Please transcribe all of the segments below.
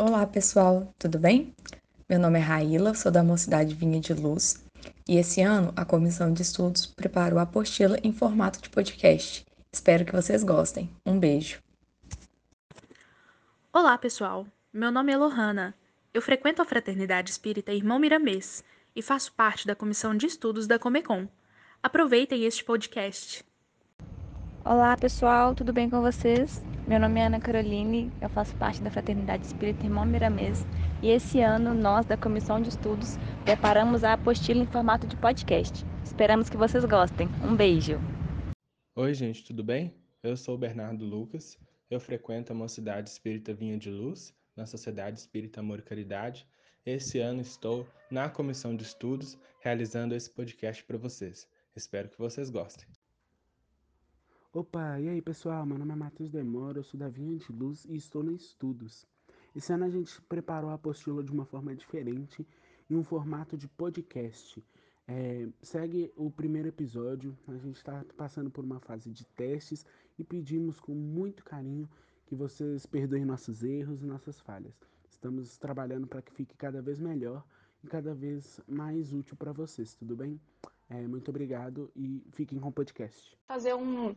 Olá, pessoal, tudo bem? Meu nome é Raíla, sou da Mocidade Vinha de Luz e esse ano a Comissão de Estudos preparou a apostila em formato de podcast. Espero que vocês gostem. Um beijo. Olá, pessoal. Meu nome é Lohana. Eu frequento a Fraternidade Espírita Irmão Miramês e faço parte da Comissão de Estudos da Comecon. Aproveitem este podcast. Olá, pessoal, tudo bem com vocês? Meu nome é Ana Caroline, eu faço parte da Fraternidade Espírita Irmão Miramês e esse ano nós, da Comissão de Estudos, preparamos a apostila em formato de podcast. Esperamos que vocês gostem. Um beijo! Oi, gente, tudo bem? Eu sou o Bernardo Lucas, eu frequento a Mocidade Espírita Vinha de Luz, na Sociedade Espírita Amor e Caridade. Esse ano estou na Comissão de Estudos realizando esse podcast para vocês. Espero que vocês gostem. Opa, e aí pessoal, meu nome é Matheus Demora, eu sou da Vinha de Luz e estou no Estudos. Esse ano a gente preparou a apostila de uma forma diferente, em um formato de podcast. É, segue o primeiro episódio, a gente está passando por uma fase de testes e pedimos com muito carinho que vocês perdoem nossos erros e nossas falhas. Estamos trabalhando para que fique cada vez melhor e cada vez mais útil para vocês, tudo bem? É, muito obrigado e fiquem com o podcast. Fazer um,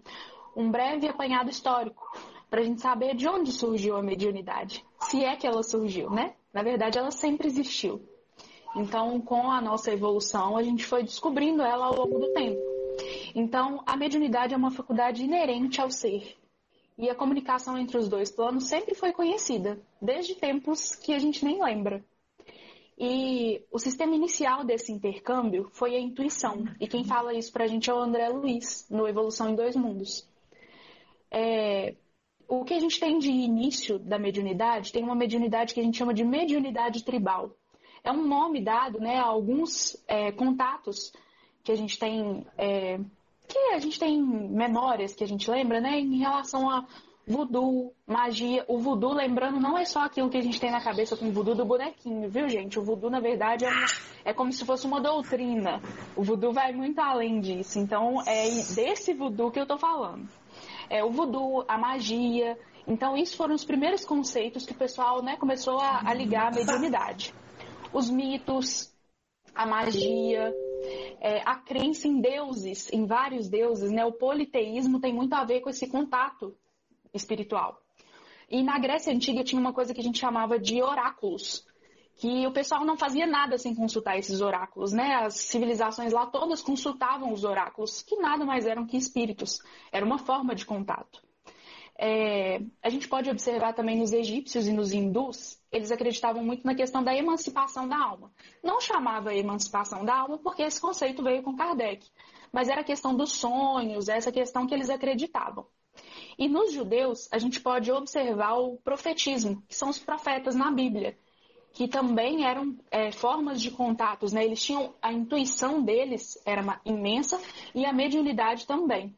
um breve apanhado histórico para a gente saber de onde surgiu a mediunidade, se é que ela surgiu, né? Na verdade, ela sempre existiu. Então, com a nossa evolução, a gente foi descobrindo ela ao longo do tempo. Então, a mediunidade é uma faculdade inerente ao ser. E a comunicação entre os dois planos sempre foi conhecida, desde tempos que a gente nem lembra. E o sistema inicial desse intercâmbio foi a intuição. E quem fala isso para a gente é o André Luiz, no Evolução em Dois Mundos. É, o que a gente tem de início da mediunidade, tem uma mediunidade que a gente chama de mediunidade tribal. É um nome dado né, a alguns é, contatos que a gente tem, é, que a gente tem memórias que a gente lembra, né, em relação a voodoo, magia. O voodoo, lembrando, não é só aquilo que a gente tem na cabeça com o voodoo do bonequinho, viu, gente? O voodoo, na verdade, é, é como se fosse uma doutrina. O voodoo vai muito além disso. Então, é desse voodoo que eu tô falando. É o voodoo, a magia. Então, isso foram os primeiros conceitos que o pessoal né, começou a, a ligar à mediunidade. Os mitos, a magia, é, a crença em deuses, em vários deuses, né? O politeísmo tem muito a ver com esse contato espiritual. E na Grécia Antiga tinha uma coisa que a gente chamava de oráculos, que o pessoal não fazia nada sem consultar esses oráculos, né? As civilizações lá todas consultavam os oráculos, que nada mais eram que espíritos. Era uma forma de contato. É, a gente pode observar também nos egípcios e nos hindus, eles acreditavam muito na questão da emancipação da alma. Não chamava emancipação da alma porque esse conceito veio com Kardec, mas era a questão dos sonhos, essa questão que eles acreditavam. E nos judeus, a gente pode observar o profetismo, que são os profetas na Bíblia, que também eram é, formas de contatos, né? Eles tinham a intuição deles era imensa e a mediunidade também.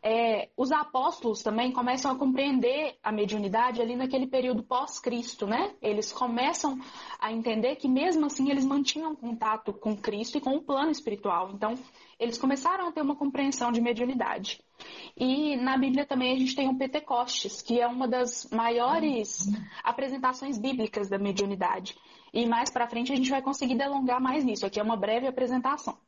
É, os apóstolos também começam a compreender a mediunidade ali naquele período pós-Cristo, né? Eles começam a entender que mesmo assim eles mantinham contato com Cristo e com o plano espiritual. Então, eles começaram a ter uma compreensão de mediunidade. E na Bíblia também a gente tem o Pentecostes, que é uma das maiores apresentações bíblicas da mediunidade. E mais para frente a gente vai conseguir delongar mais nisso. Aqui é uma breve apresentação.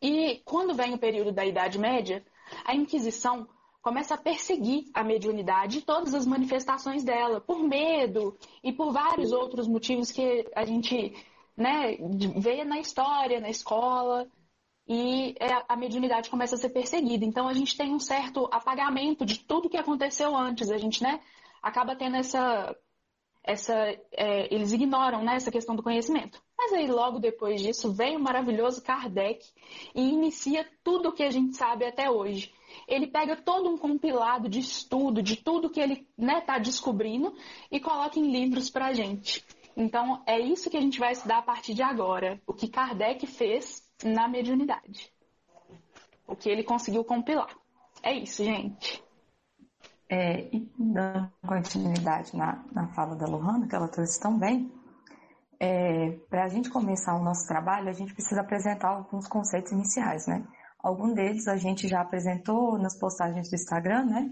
E quando vem o período da Idade Média, a Inquisição começa a perseguir a mediunidade e todas as manifestações dela, por medo e por vários outros motivos que a gente né, vê na história, na escola e é, a mediunidade começa a ser perseguida. Então a gente tem um certo apagamento de tudo que aconteceu antes. A gente né, acaba tendo essa. essa é, eles ignoram né, essa questão do conhecimento. Mas aí logo depois disso vem o maravilhoso Kardec e inicia tudo o que a gente sabe até hoje. Ele pega todo um compilado de estudo de tudo que ele está né, tá descobrindo e coloca em livros para a gente. Então é isso que a gente vai estudar a partir de agora. O que Kardec fez na mediunidade. O que ele conseguiu compilar. É isso, gente. É, e dando continuidade na, na fala da Lohana, que ela trouxe tão bem, é, para a gente começar o nosso trabalho, a gente precisa apresentar alguns conceitos iniciais, né? Algum deles a gente já apresentou nas postagens do Instagram, né?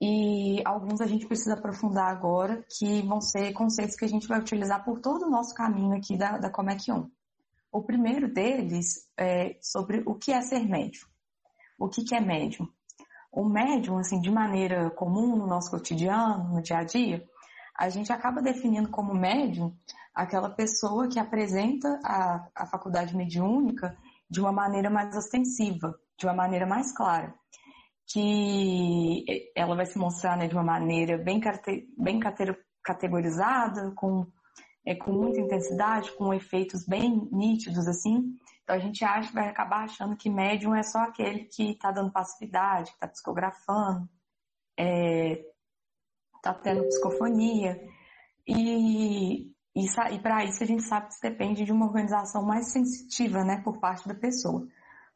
e alguns a gente precisa aprofundar agora, que vão ser conceitos que a gente vai utilizar por todo o nosso caminho aqui da, da Comec 1. O primeiro deles é sobre o que é ser médium. O que, que é médium? O médium, assim, de maneira comum no nosso cotidiano, no dia a dia, a gente acaba definindo como médium aquela pessoa que apresenta a, a faculdade mediúnica de uma maneira mais ostensiva, de uma maneira mais clara que ela vai se mostrar né, de uma maneira bem, bem categorizada, com, é, com muita intensidade, com efeitos bem nítidos, assim. Então a gente acha, vai acabar achando que médium é só aquele que está dando passividade, que está psicografando, está é, tendo psicofonia. E, e, e para isso a gente sabe que depende de uma organização mais sensitiva né, por parte da pessoa.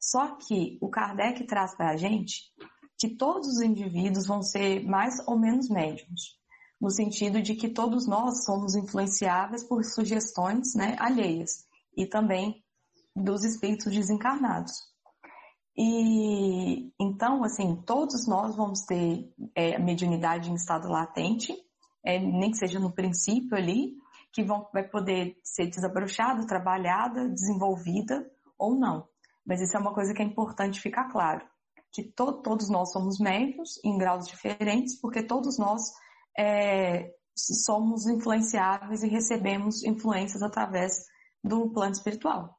Só que o Kardec traz para a gente que todos os indivíduos vão ser mais ou menos médiums, no sentido de que todos nós somos influenciáveis por sugestões né, alheias e também dos espíritos desencarnados. E então, assim, todos nós vamos ter é, mediunidade em estado latente, é, nem que seja no princípio ali, que vão, vai poder ser desabrochada, trabalhada, desenvolvida ou não. Mas isso é uma coisa que é importante ficar claro que to todos nós somos médios em graus diferentes, porque todos nós é, somos influenciáveis e recebemos influências através do plano espiritual.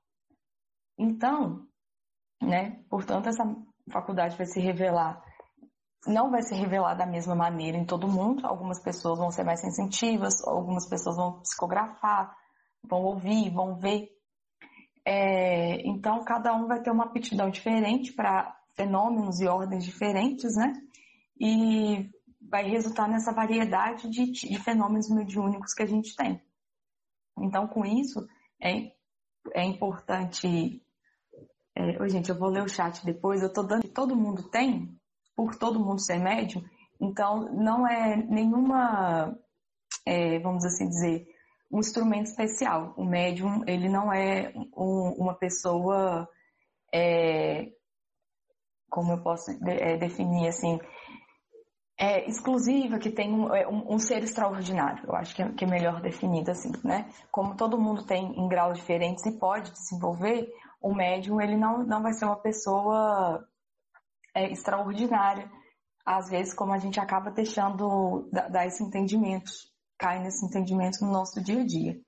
Então, né, portanto, essa faculdade vai se revelar, não vai se revelar da mesma maneira em todo mundo. Algumas pessoas vão ser mais sensitivas, algumas pessoas vão psicografar, vão ouvir, vão ver. É, então, cada um vai ter uma aptidão diferente para fenômenos e ordens diferentes, né? E vai resultar nessa variedade de, de fenômenos mediúnicos que a gente tem. Então, com isso, é, é importante. É, gente, eu vou ler o chat depois. Eu tô dando todo mundo tem, por todo mundo ser médium. Então, não é nenhuma, é, vamos assim dizer, um instrumento especial. O médium, ele não é um, uma pessoa é, como eu posso é, definir assim, é, exclusiva, que tem um, é, um, um, ser extraordinário. Eu acho que é, que é, melhor definido assim, né? Como todo mundo tem em graus diferentes e pode desenvolver, o médium ele não, não vai ser uma pessoa é, extraordinária. Às vezes, como a gente acaba deixando dar esse entendimento, cai nesse entendimento no nosso dia a dia.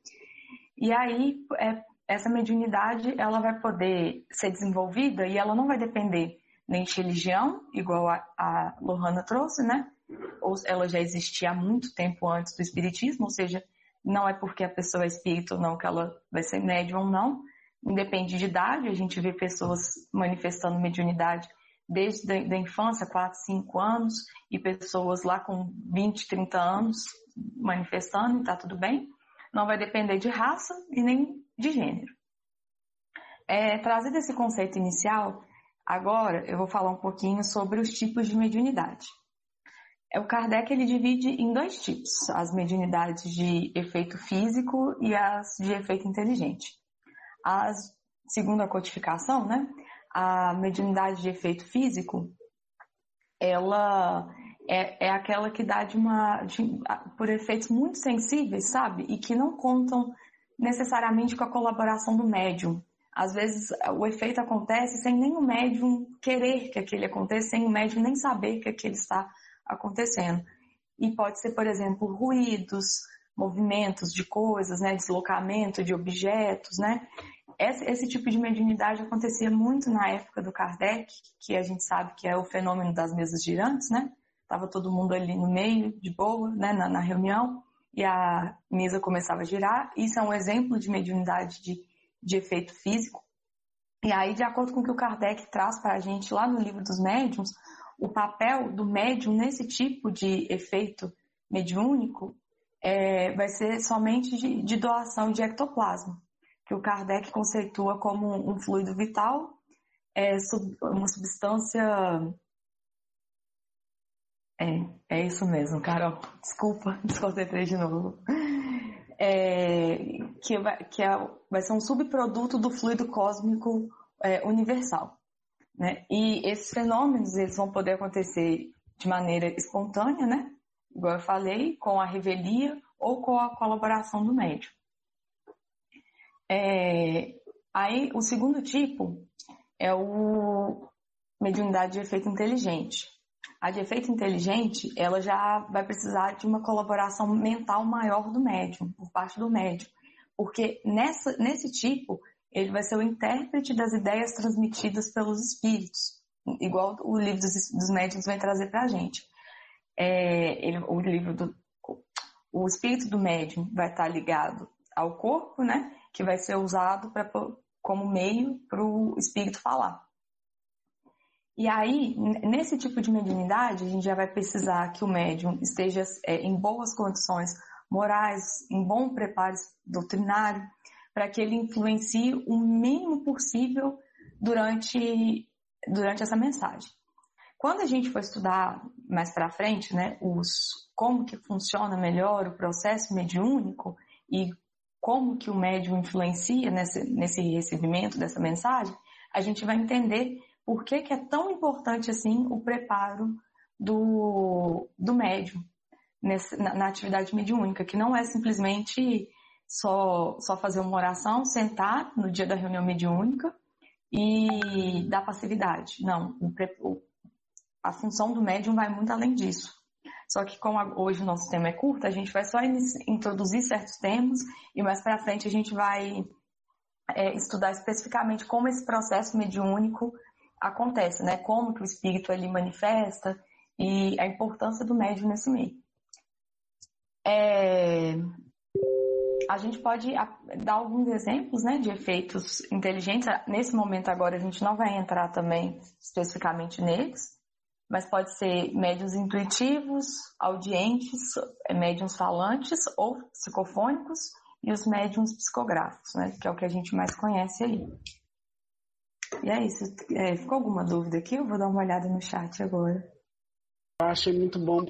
E aí, é, essa mediunidade, ela vai poder ser desenvolvida e ela não vai depender nem de religião, igual a, a Lohana trouxe, né? Ou ela já existia há muito tempo antes do espiritismo, ou seja, não é porque a pessoa é espírita ou não que ela vai ser médium ou não. Independe de idade, a gente vê pessoas manifestando mediunidade desde a infância, 4, 5 anos, e pessoas lá com 20, 30 anos manifestando, e tá tudo bem. Não vai depender de raça e nem de gênero. É, trazido esse conceito inicial, Agora eu vou falar um pouquinho sobre os tipos de mediunidade. É, o Kardec ele divide em dois tipos, as mediunidades de efeito físico e as de efeito inteligente. As, segundo a codificação, né, a mediunidade de efeito físico, ela é, é aquela que dá de uma, de, por efeitos muito sensíveis, sabe? E que não contam necessariamente com a colaboração do médium. Às vezes o efeito acontece sem nem o médium querer que aquele aconteça, sem o médium nem saber que aquele está acontecendo. E pode ser, por exemplo, ruídos, movimentos de coisas, né, deslocamento de objetos, né? Esse, esse, tipo de mediunidade acontecia muito na época do Kardec, que a gente sabe que é o fenômeno das mesas girantes, né? Tava todo mundo ali no meio, de boa, né, na, na reunião, e a mesa começava a girar. Isso é um exemplo de mediunidade de de efeito físico. E aí, de acordo com o que o Kardec traz para a gente lá no livro dos médiums, o papel do médium nesse tipo de efeito mediúnico é, vai ser somente de, de, doação de ectoplasma, que o Kardec conceitua como um fluido vital, é, uma substância. É, é isso mesmo, Carol. Desculpa, desconcentrei de novo é, que, vai, que é, vai ser um subproduto do fluido cósmico é, universal. Né? E esses fenômenos eles vão poder acontecer de maneira espontânea, né? Igual eu falei, com a revelia ou com a colaboração do médium. É, aí, o segundo tipo é o mediunidade de efeito inteligente. A de efeito inteligente, ela já vai precisar de uma colaboração mental maior do médium, por parte do médium. Porque nessa, nesse tipo, ele vai ser o intérprete das ideias transmitidas pelos espíritos, igual o livro dos, dos médiums vai trazer para a gente. É, ele, o livro do o espírito do médium vai estar ligado ao corpo, né, que vai ser usado pra, como meio para o espírito falar. E aí, nesse tipo de mediunidade, a gente já vai precisar que o médium esteja é, em boas condições morais, em bom preparo doutrinário, para que ele influencie o mínimo possível durante, durante essa mensagem. Quando a gente for estudar mais para frente, né, os como que funciona melhor o processo mediúnico e como que o médium influencia nesse, nesse recebimento dessa mensagem, a gente vai entender por que, que é tão importante assim o preparo do, do médium nessa, na, na atividade mediúnica, que não é simplesmente só, só fazer uma oração, sentar no dia da reunião mediúnica e dar passividade. Não, o, a função do médium vai muito além disso. Só que como hoje o nosso tema é curto, a gente vai só introduzir certos temas e mais para frente a gente vai é, estudar especificamente como esse processo mediúnico acontece, né? Como que o espírito ali manifesta e a importância do médium nesse meio. É, a gente pode dar alguns exemplos né, de efeitos inteligentes. Nesse momento agora a gente não vai entrar também especificamente neles, mas pode ser médios intuitivos, audientes, é, médiums falantes ou psicofônicos e os médiums psicográficos, né, que é o que a gente mais conhece aí. E é isso. É, ficou alguma dúvida aqui? Eu vou dar uma olhada no chat agora. Eu achei muito bom,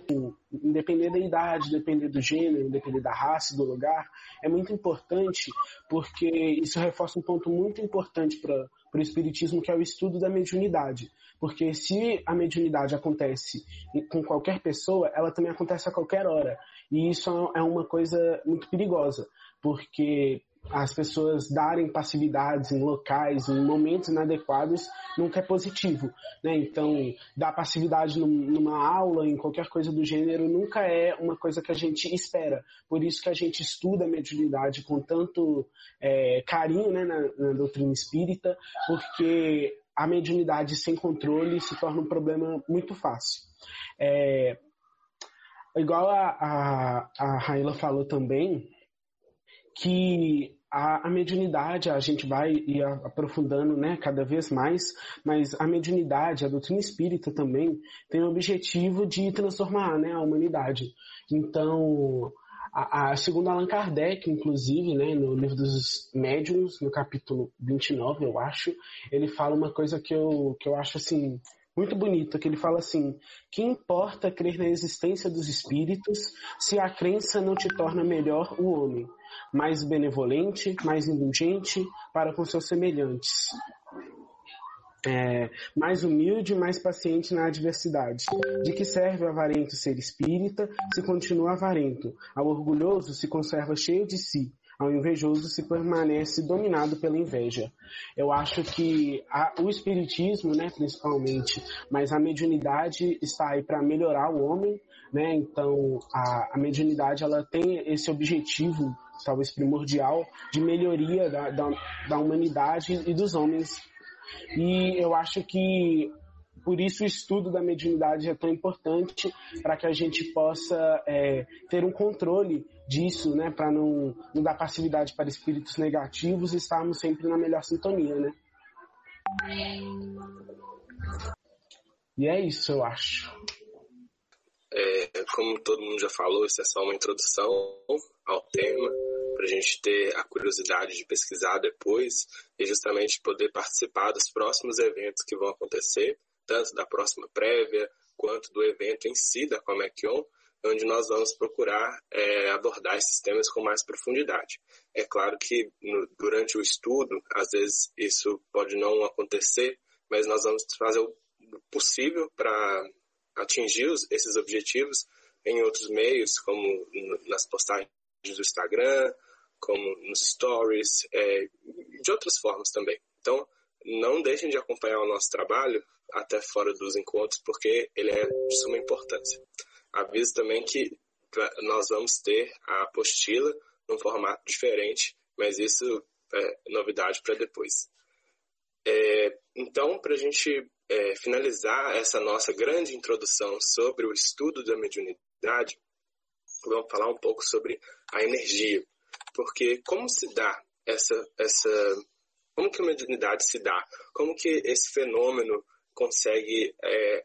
independer da idade, depender do gênero, depender da raça, do lugar, é muito importante porque isso reforça um ponto muito importante para o Espiritismo, que é o estudo da mediunidade. Porque se a mediunidade acontece com qualquer pessoa, ela também acontece a qualquer hora. E isso é uma coisa muito perigosa, porque as pessoas darem passividades em locais, em momentos inadequados, nunca é positivo. Né? Então, dar passividade numa aula, em qualquer coisa do gênero, nunca é uma coisa que a gente espera. Por isso que a gente estuda a mediunidade com tanto é, carinho né, na, na doutrina espírita, porque a mediunidade sem controle se torna um problema muito fácil. É, igual a, a, a Raila falou também, que a, a, mediunidade, a gente vai ir aprofundando né, cada vez mais, mas a mediunidade, a doutrina espírita também, tem o objetivo de transformar né, a humanidade. Então, a, a, segundo Allan Kardec, inclusive, né, no livro dos médiuns, no capítulo 29, eu acho, ele fala uma coisa que eu, que eu acho assim muito bonito, que ele fala assim: que importa crer na existência dos espíritos se a crença não te torna melhor o homem, mais benevolente, mais indulgente para com seus semelhantes. É, mais humilde, mais paciente na adversidade. De que serve o avarento ser espírita se continua avarento? Ao orgulhoso se conserva cheio de si, ao invejoso se permanece dominado pela inveja. Eu acho que a, o espiritismo, né, principalmente, mas a mediunidade está aí para melhorar o homem, né? Então a, a mediunidade ela tem esse objetivo, talvez primordial, de melhoria da, da, da humanidade e dos homens. E eu acho que por isso o estudo da mediunidade é tão importante para que a gente possa é, ter um controle disso, né, para não, não dar passividade para espíritos negativos e estarmos sempre na melhor sintonia, né? E é isso, eu acho. É, como todo mundo já falou, isso é só uma introdução ao tema, para a gente ter a curiosidade de pesquisar depois e justamente poder participar dos próximos eventos que vão acontecer tanto da próxima prévia quanto do evento em si da Comequion, onde nós vamos procurar é, abordar esses temas com mais profundidade. É claro que no, durante o estudo, às vezes isso pode não acontecer, mas nós vamos fazer o possível para atingir esses objetivos em outros meios, como nas postagens do Instagram, como nos stories, é, de outras formas também. Então, não deixem de acompanhar o nosso trabalho até fora dos encontros, porque ele é de suma importância. Aviso também que nós vamos ter a apostila num formato diferente, mas isso é novidade para depois. É, então, para a gente é, finalizar essa nossa grande introdução sobre o estudo da mediunidade, vamos falar um pouco sobre a energia. Porque como se dá essa, essa como que a mediunidade se dá? Como que esse fenômeno consegue é,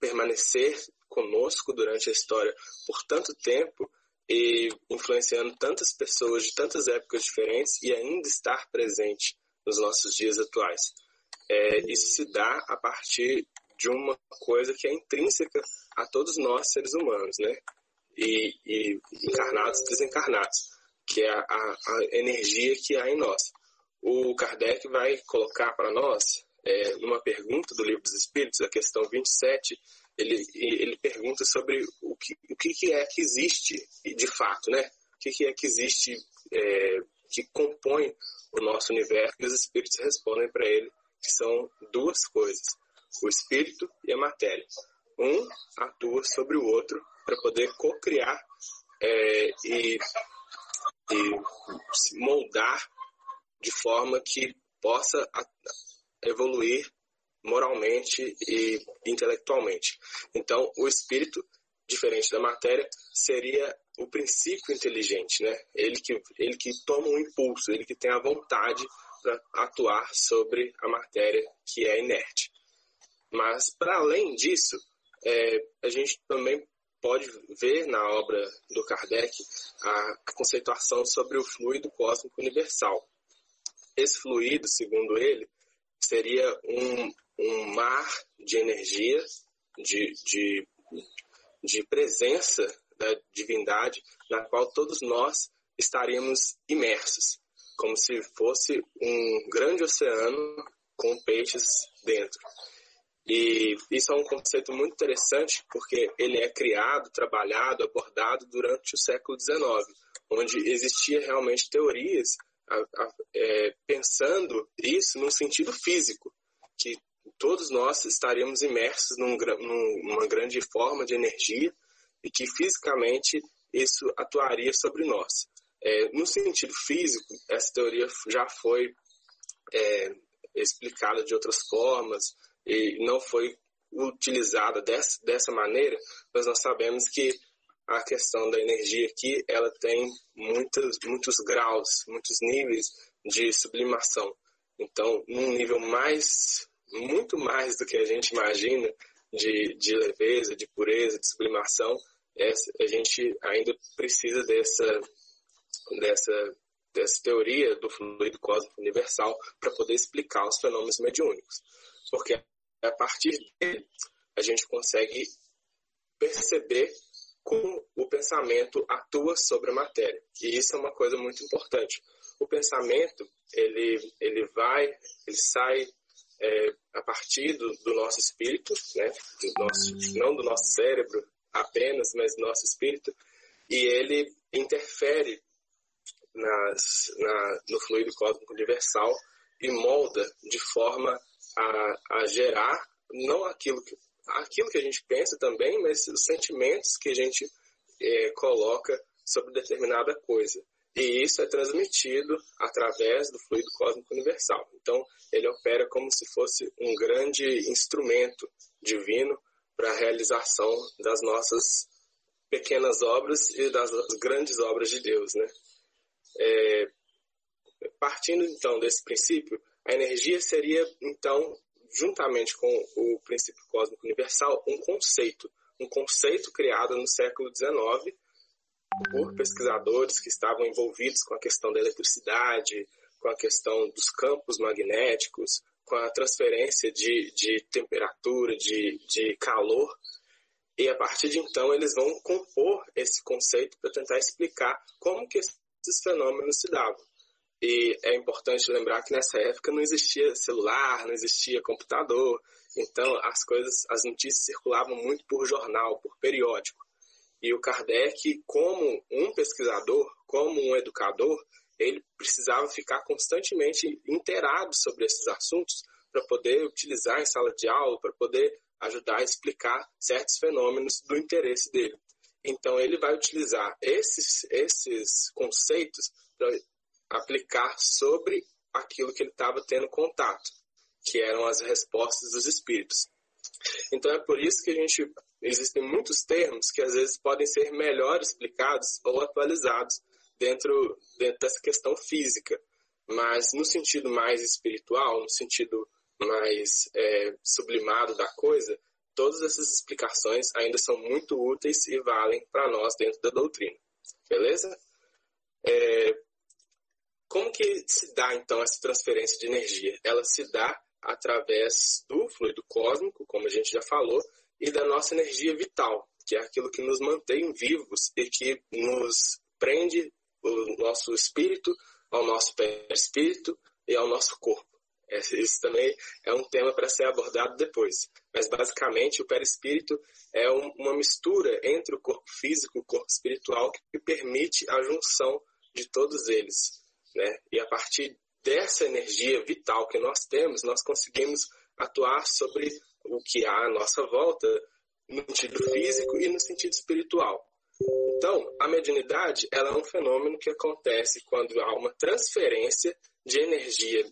permanecer conosco durante a história por tanto tempo e influenciando tantas pessoas de tantas épocas diferentes e ainda estar presente nos nossos dias atuais. É, isso se dá a partir de uma coisa que é intrínseca a todos nós, seres humanos, né? E, e encarnados e desencarnados, que é a, a, energia que há em nós. O Kardec vai colocar para nós, é, numa pergunta do Livro dos Espíritos, a questão 27, ele, ele pergunta sobre o que, o que é que existe de fato, né? O que é que existe é, que compõe o nosso universo e os espíritos respondem para ele que são duas coisas, o espírito e a matéria. Um atua sobre o outro para poder co-criar é, e, e se moldar de forma que possa evoluir moralmente e intelectualmente. Então, o espírito, diferente da matéria, seria o princípio inteligente, né? Ele que, ele que toma um impulso, ele que tem a vontade para atuar sobre a matéria que é inerte. Mas, para além disso, é, a gente também pode ver na obra do Kardec a conceituação sobre o fluido cósmico universal. Esse fluido, segundo ele, seria um, um mar de energia, de, de, de presença da divindade, na qual todos nós estaríamos imersos, como se fosse um grande oceano com peixes dentro. E isso é um conceito muito interessante porque ele é criado, trabalhado, abordado durante o século XIX, onde existia realmente teorias é, pensando isso no sentido físico, que todos nós estaríamos imersos num, numa grande forma de energia e que fisicamente isso atuaria sobre nós. É, no sentido físico, essa teoria já foi é, explicada de outras formas e não foi utilizada dessa, dessa maneira, mas nós sabemos que a questão da energia aqui, ela tem muitos, muitos graus, muitos níveis de sublimação. Então, num nível mais, muito mais do que a gente imagina, de, de leveza, de pureza, de sublimação, a gente ainda precisa dessa, dessa, dessa teoria do fluido cósmico universal para poder explicar os fenômenos mediúnicos. Porque a partir dele, a gente consegue perceber como o pensamento atua sobre a matéria. E isso é uma coisa muito importante. O pensamento, ele, ele vai, ele sai é, a partir do, do, nosso espírito, né? do nosso, não do nosso cérebro apenas, mas do nosso espírito, e ele interfere nas, na, no fluido cósmico universal e molda de forma a, a gerar não aquilo que, aquilo que a gente pensa também, mas os sentimentos que a gente é, coloca sobre determinada coisa. E isso é transmitido através do fluido cósmico universal. Então, ele opera como se fosse um grande instrumento divino para a realização das nossas pequenas obras e das grandes obras de Deus, né? É, partindo então desse princípio, a energia seria então juntamente com o princípio cósmico universal, um conceito, um conceito criado no século XIX por pesquisadores que estavam envolvidos com a questão da eletricidade, com a questão dos campos magnéticos, com a transferência de, de temperatura, de, de calor. E a partir de então eles vão compor esse conceito para tentar explicar como que esses fenômenos se davam. E é importante lembrar que nessa época não existia celular, não existia computador, então as coisas, as notícias circulavam muito por jornal, por periódico. E o Kardec, como um pesquisador, como um educador, ele precisava ficar constantemente inteirado sobre esses assuntos para poder utilizar em sala de aula, para poder ajudar a explicar certos fenômenos do interesse dele. Então, ele vai utilizar esses, esses conceitos aplicar sobre aquilo que ele estava tendo contato, que eram as respostas dos espíritos. Então, é por isso que a gente existem muitos termos que às vezes podem ser melhor explicados ou atualizados dentro, dentro dessa questão física, mas no sentido mais espiritual, no sentido mais é, sublimado da coisa, todas essas explicações ainda são muito úteis e valem para nós dentro da doutrina. Beleza? É, como que se dá então essa transferência de energia? Ela se dá através do fluido cósmico, como a gente já falou, e da nossa energia vital, que é aquilo que nos mantém vivos e que nos prende o nosso espírito ao nosso perispírito e ao nosso corpo. Isso também é um tema para ser abordado depois. Mas, basicamente, o perispírito é uma mistura entre o corpo físico e o corpo espiritual que permite a junção de todos eles. Né? E a partir dessa energia vital que nós temos, nós conseguimos atuar sobre o que há à nossa volta no sentido físico e no sentido espiritual. Então, a mediunidade ela é um fenômeno que acontece quando há uma transferência de energia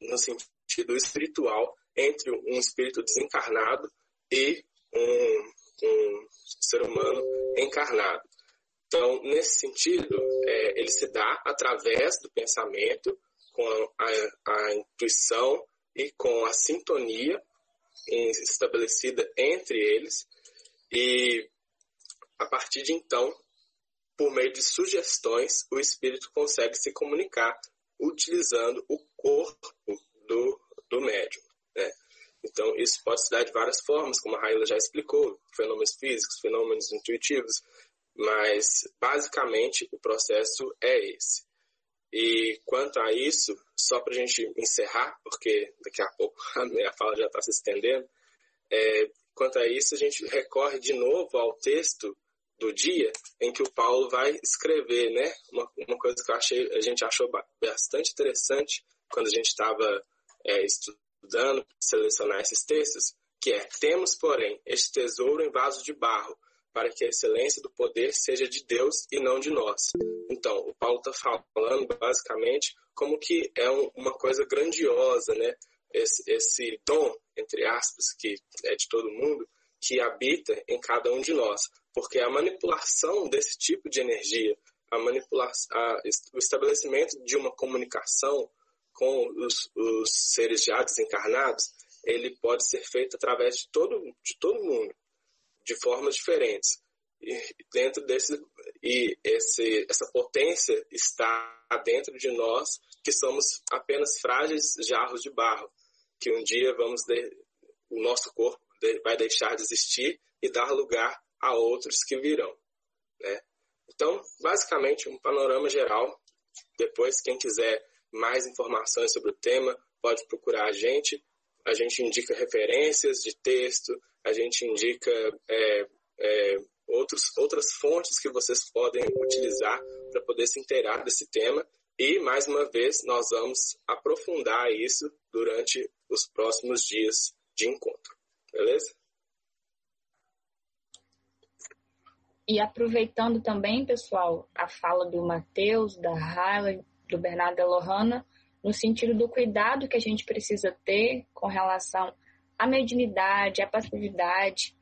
no sentido espiritual entre um espírito desencarnado e um, um ser humano encarnado. Então, nesse sentido, é, ele se dá através do pensamento, com a, a intuição e com a sintonia estabelecida entre eles, e a partir de então, por meio de sugestões, o espírito consegue se comunicar utilizando o corpo do, do médium. Né? Então, isso pode se dar de várias formas, como a Raíla já explicou, fenômenos físicos, fenômenos intuitivos, mas basicamente o processo é esse. E quanto a isso, só para a gente encerrar, porque daqui a pouco a minha fala já está se estendendo, é, quanto a isso, a gente recorre de novo ao texto do dia em que o Paulo vai escrever, né? Uma, uma coisa que achei, a gente achou bastante interessante quando a gente estava é, estudando, selecionar esses textos, que é: temos, porém, este tesouro em vaso de barro, para que a excelência do poder seja de Deus e não de nós. Então, o Paulo está falando basicamente como que é um, uma coisa grandiosa, né? Esse, esse dom, entre aspas, que é de todo mundo, que habita em cada um de nós porque a manipulação desse tipo de energia, a manipulação, a, o estabelecimento de uma comunicação com os, os, seres já desencarnados, ele pode ser feito através de todo, de todo mundo, de formas diferentes. E dentro desse e esse, essa potência está dentro de nós, que somos apenas frágeis jarros de barro, que um dia vamos de, o nosso corpo vai deixar de existir e dar lugar a outros que virão. Né? Então, basicamente, um panorama geral. Depois, quem quiser mais informações sobre o tema, pode procurar a gente. A gente indica referências de texto, a gente indica é, é, outros, outras fontes que vocês podem utilizar para poder se inteirar desse tema. E, mais uma vez, nós vamos aprofundar isso durante os próximos dias de encontro. Beleza? E aproveitando também, pessoal, a fala do Matheus, da Raila, do Bernardo da Lohana, no sentido do cuidado que a gente precisa ter com relação à mediunidade, à passividade.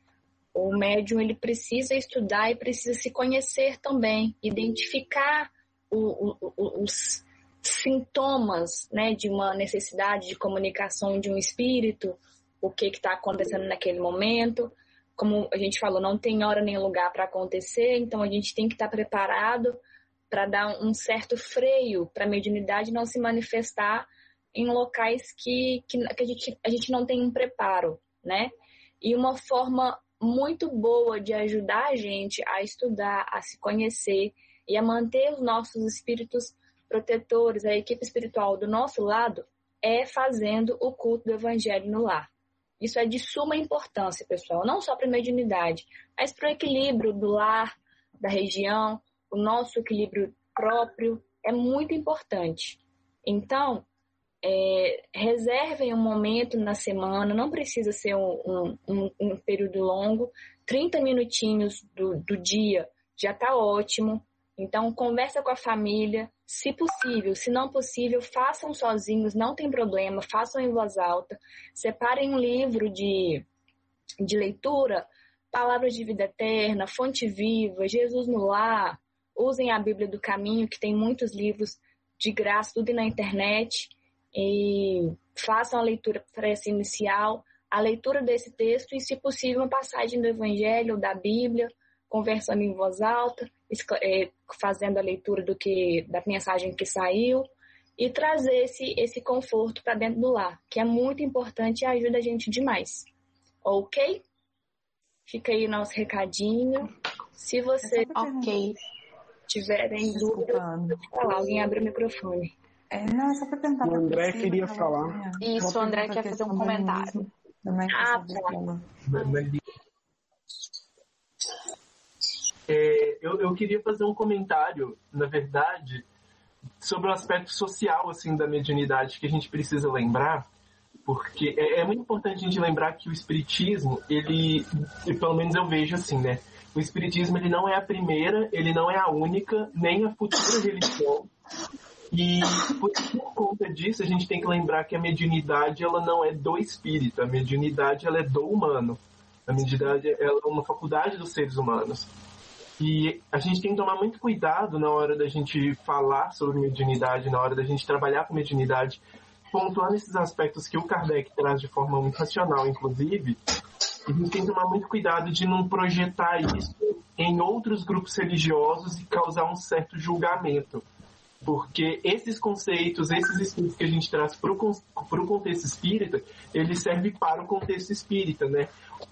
O médium ele precisa estudar e precisa se conhecer também, identificar o, o, os sintomas né, de uma necessidade de comunicação de um espírito, o que está acontecendo naquele momento, como a gente falou, não tem hora nem lugar para acontecer, então a gente tem que estar tá preparado para dar um certo freio para a mediunidade não se manifestar em locais que, que, que, a, gente, a gente não tem um preparo, né? E uma forma muito boa de ajudar a gente a estudar, a se conhecer e a manter os nossos espíritos protetores, a equipe espiritual do nosso lado, é fazendo o culto do evangelho no lar. Isso é de suma importância, pessoal, não só para a mediunidade, mas para o equilíbrio do lar, da região, o nosso equilíbrio próprio, é muito importante. Então, é, reservem um momento na semana, não precisa ser um, um, um período longo, 30 minutinhos do, do dia já está ótimo. Então, conversa com a família, se possível, se não possível, façam sozinhos, não tem problema, façam em voz alta, separem um livro de, de leitura, Palavras de Vida Eterna, Fonte Viva, Jesus no Lar, usem a Bíblia do Caminho, que tem muitos livros de graça, tudo na internet e façam a leitura essa inicial, a leitura desse texto e, se possível, uma passagem do Evangelho ou da Bíblia, conversando em voz alta, é, fazendo a leitura do que da mensagem que saiu e trazer esse, esse conforto para dentro do lar, que é muito importante e ajuda a gente demais. Ok? Fica aí o nosso recadinho. Se você ok tiverem dúvidas, falar. Alguém abre o microfone. É, não, é só para perguntar. O André queria falar. Isso, o André quer fazer um comentário. Ah, tá. É, eu, eu queria fazer um comentário, na verdade, sobre o aspecto social assim da mediunidade que a gente precisa lembrar, porque é, é, muito importante a gente lembrar que o espiritismo, ele, pelo menos eu vejo assim, né? O espiritismo ele não é a primeira, ele não é a única, nem a futura religião e por, conta disso, a gente tem que lembrar que a mediunidade ela não é do espírito, a mediunidade ela é do humano. A mediunidade ela é uma faculdade dos seres humanos. E a gente tem que tomar muito cuidado na hora da gente falar sobre mediunidade, na hora da gente trabalhar com mediunidade, pontuando esses aspectos que o Kardec traz de forma muito racional, inclusive. A gente tem que tomar muito cuidado de não projetar isso em outros grupos religiosos e causar um certo julgamento porque esses conceitos, esses estudos que a gente traz para o contexto espírita, ele serve para o contexto espírita, né?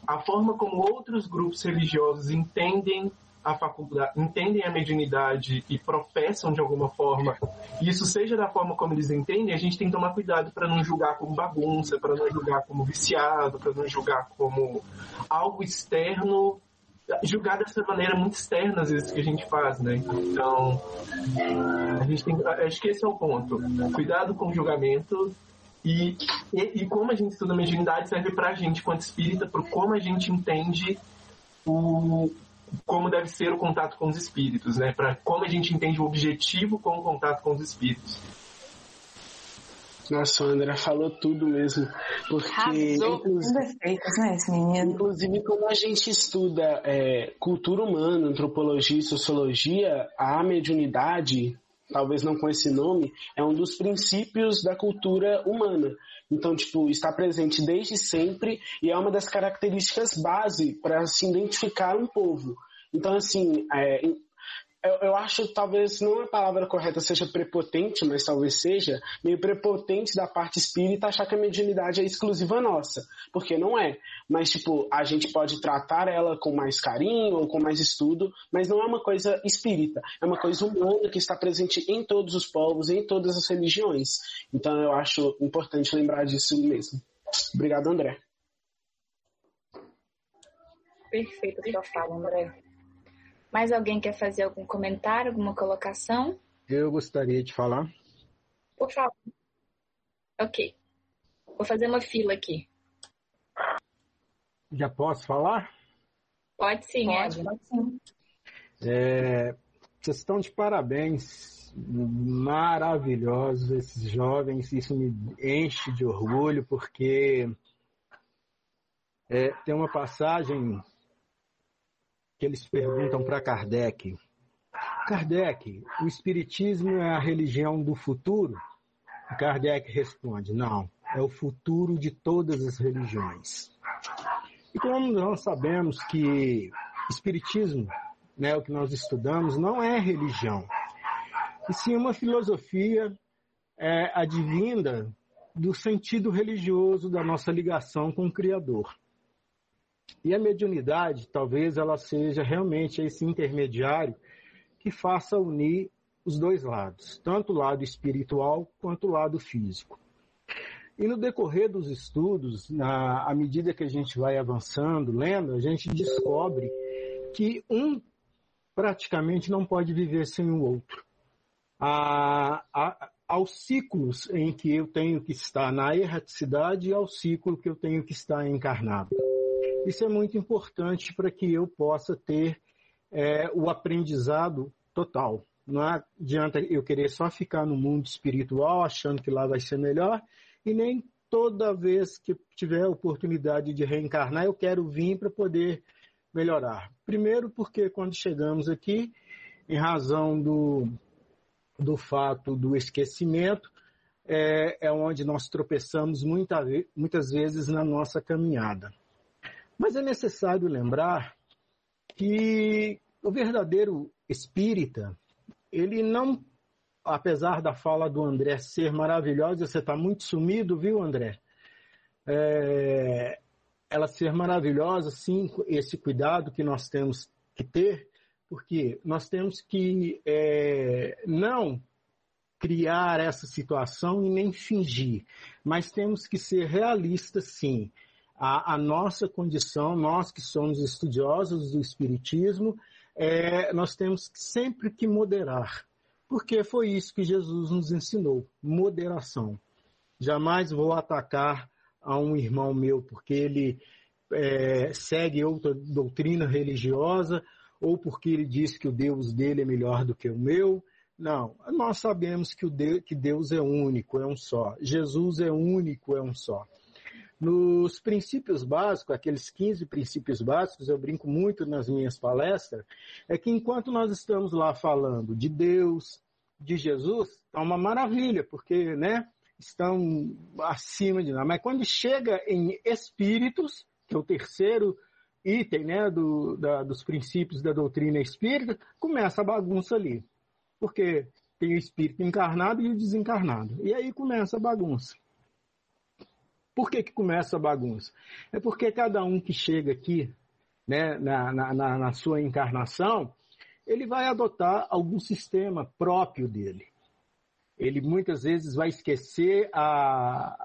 A forma como outros grupos religiosos entendem a faculdade, entendem a mediunidade e professam de alguma forma, isso seja da forma como eles entendem, a gente tem que tomar cuidado para não julgar como bagunça, para não julgar como viciado, para não julgar como algo externo julgar dessa maneira muito externa, às vezes, que a gente faz, né? Então, a gente tem, acho que esse é o ponto. Cuidado com o julgamento e, e, e como a gente estuda mediunidade serve pra gente, quanto espírita, por como a gente entende o, como deve ser o contato com os espíritos, né? Para como a gente entende o objetivo com o contato com os espíritos. Nossa, o André falou tudo mesmo. Porque, inclusive, né, inclusive, como a gente estuda é, cultura humana, antropologia e sociologia, a mediunidade, talvez não com esse nome, é um dos princípios da cultura humana. Então, tipo, está presente desde sempre e é uma das características base para se identificar um povo. Então, assim, é, eu, eu acho talvez não a palavra correta seja prepotente, mas talvez seja meio prepotente da parte espírita achar que a mediunidade é exclusiva nossa, porque não é. Mas tipo, a gente pode tratar ela com mais carinho ou com mais estudo, mas não é uma coisa espírita, é uma coisa humana que está presente em todos os povos, em todas as religiões. Então eu acho importante lembrar disso mesmo. Obrigado, André. Perfeito a sua fala, André. Mais alguém quer fazer algum comentário, alguma colocação? Eu gostaria de falar. Por favor. Ok. Vou fazer uma fila aqui. Já posso falar? Pode sim, pode, Ed. Pode sim. É, vocês estão de parabéns. Maravilhosos esses jovens. Isso me enche de orgulho porque é, tem uma passagem que eles perguntam para Kardec: Kardec, o Espiritismo é a religião do futuro? Kardec responde: não, é o futuro de todas as religiões. E como nós sabemos que Espiritismo, né, o que nós estudamos, não é religião, e sim uma filosofia é, advinda do sentido religioso da nossa ligação com o Criador. E a mediunidade, talvez ela seja realmente esse intermediário que faça unir os dois lados, tanto o lado espiritual quanto o lado físico. E no decorrer dos estudos, na, à medida que a gente vai avançando, lendo, a gente descobre que um praticamente não pode viver sem o outro. A, a, aos ciclos em que eu tenho que estar na erraticidade e ao ciclo que eu tenho que estar encarnado. Isso é muito importante para que eu possa ter é, o aprendizado total. Não adianta eu querer só ficar no mundo espiritual achando que lá vai ser melhor e nem toda vez que tiver a oportunidade de reencarnar eu quero vir para poder melhorar. Primeiro porque quando chegamos aqui, em razão do, do fato do esquecimento, é, é onde nós tropeçamos muita, muitas vezes na nossa caminhada. Mas é necessário lembrar que o verdadeiro espírita, ele não, apesar da fala do André ser maravilhosa, você está muito sumido, viu, André? É, ela ser maravilhosa, sim, esse cuidado que nós temos que ter, porque nós temos que é, não criar essa situação e nem fingir, mas temos que ser realistas, sim. A, a nossa condição, nós que somos estudiosos do Espiritismo, é, nós temos sempre que moderar, porque foi isso que Jesus nos ensinou: moderação. Jamais vou atacar a um irmão meu porque ele é, segue outra doutrina religiosa ou porque ele diz que o Deus dele é melhor do que o meu. Não, nós sabemos que, o Deus, que Deus é único, é um só. Jesus é único, é um só. Nos princípios básicos, aqueles 15 princípios básicos, eu brinco muito nas minhas palestras, é que enquanto nós estamos lá falando de Deus, de Jesus, é uma maravilha, porque, né, estão acima de nós. Mas quando chega em espíritos, que é o terceiro item, né, do, da, dos princípios da doutrina espírita, começa a bagunça ali. Porque tem o espírito encarnado e o desencarnado. E aí começa a bagunça. Por que, que começa a bagunça? É porque cada um que chega aqui, né, na, na, na sua encarnação, ele vai adotar algum sistema próprio dele. Ele muitas vezes vai esquecer a,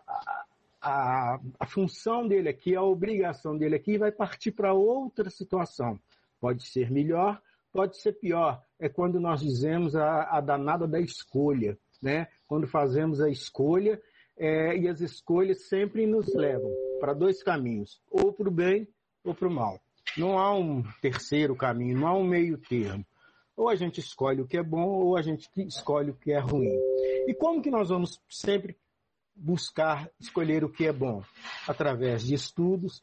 a, a função dele aqui, a obrigação dele aqui, e vai partir para outra situação. Pode ser melhor, pode ser pior. É quando nós dizemos a, a danada da escolha, né? Quando fazemos a escolha é, e as escolhas sempre nos levam para dois caminhos, ou para o bem ou para o mal. Não há um terceiro caminho, não há um meio termo. Ou a gente escolhe o que é bom, ou a gente escolhe o que é ruim. E como que nós vamos sempre buscar escolher o que é bom? Através de estudos.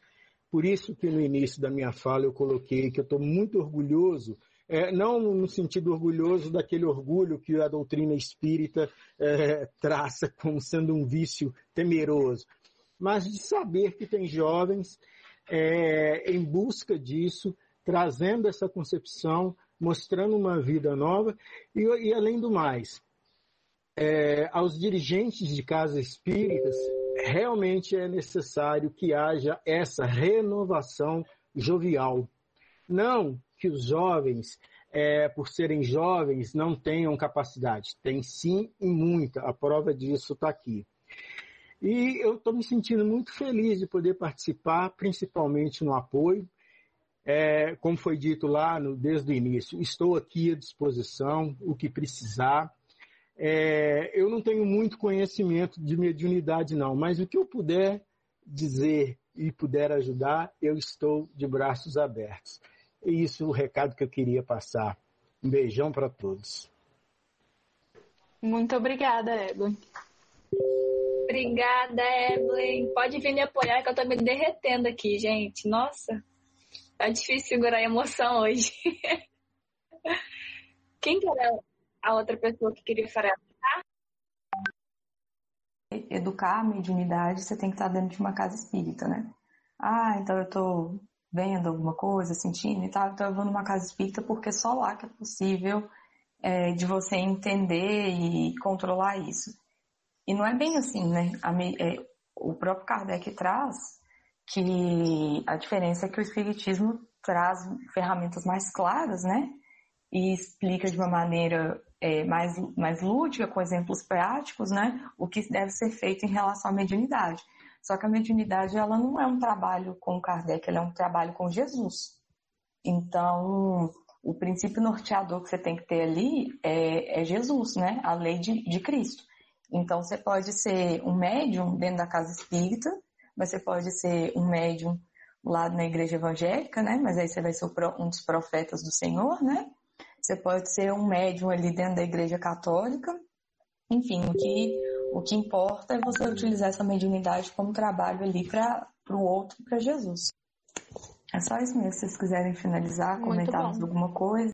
Por isso que no início da minha fala eu coloquei que eu estou muito orgulhoso é, não no sentido orgulhoso daquele orgulho que a doutrina espírita é, traça como sendo um vício temeroso, mas de saber que tem jovens é, em busca disso, trazendo essa concepção, mostrando uma vida nova e, e além do mais, é, aos dirigentes de casas espíritas, realmente é necessário que haja essa renovação jovial. Não que os jovens, é, por serem jovens, não tenham capacidade. Tem sim e muita. A prova disso está aqui. E eu estou me sentindo muito feliz de poder participar, principalmente no apoio. É, como foi dito lá no, desde o início, estou aqui à disposição, o que precisar. É, eu não tenho muito conhecimento de mediunidade, não, mas o que eu puder dizer e puder ajudar, eu estou de braços abertos. É isso o recado que eu queria passar. Um beijão para todos. Muito obrigada, Evelyn. Obrigada, Evelyn. Pode vir me apoiar que eu tô me derretendo aqui, gente. Nossa, tá difícil segurar a emoção hoje. Quem que era a outra pessoa que queria falar? Educar a mediunidade, você tem que estar dentro de uma casa espírita, né? Ah, então eu tô vendo alguma coisa, sentindo e tal, então eu vou numa casa espírita porque só lá que é possível é, de você entender e controlar isso. E não é bem assim, né? A, é, o próprio Kardec traz que a diferença é que o Espiritismo traz ferramentas mais claras, né? e explica de uma maneira é, mais, mais lúdica, com exemplos práticos, né, o que deve ser feito em relação à mediunidade. Só que a mediunidade ela não é um trabalho com Kardec, ela é um trabalho com Jesus. Então, o princípio norteador que você tem que ter ali é, é Jesus, né? A lei de, de Cristo. Então, você pode ser um médium dentro da casa espírita, mas você pode ser um médium lá na igreja evangélica, né? Mas aí você vai ser um dos profetas do Senhor, né? Você pode ser um médium ali dentro da igreja católica. Enfim, o que, o que importa é você utilizar essa mediunidade como trabalho ali para o outro, para Jesus. É só isso mesmo. Se vocês quiserem finalizar, comentar alguma coisa.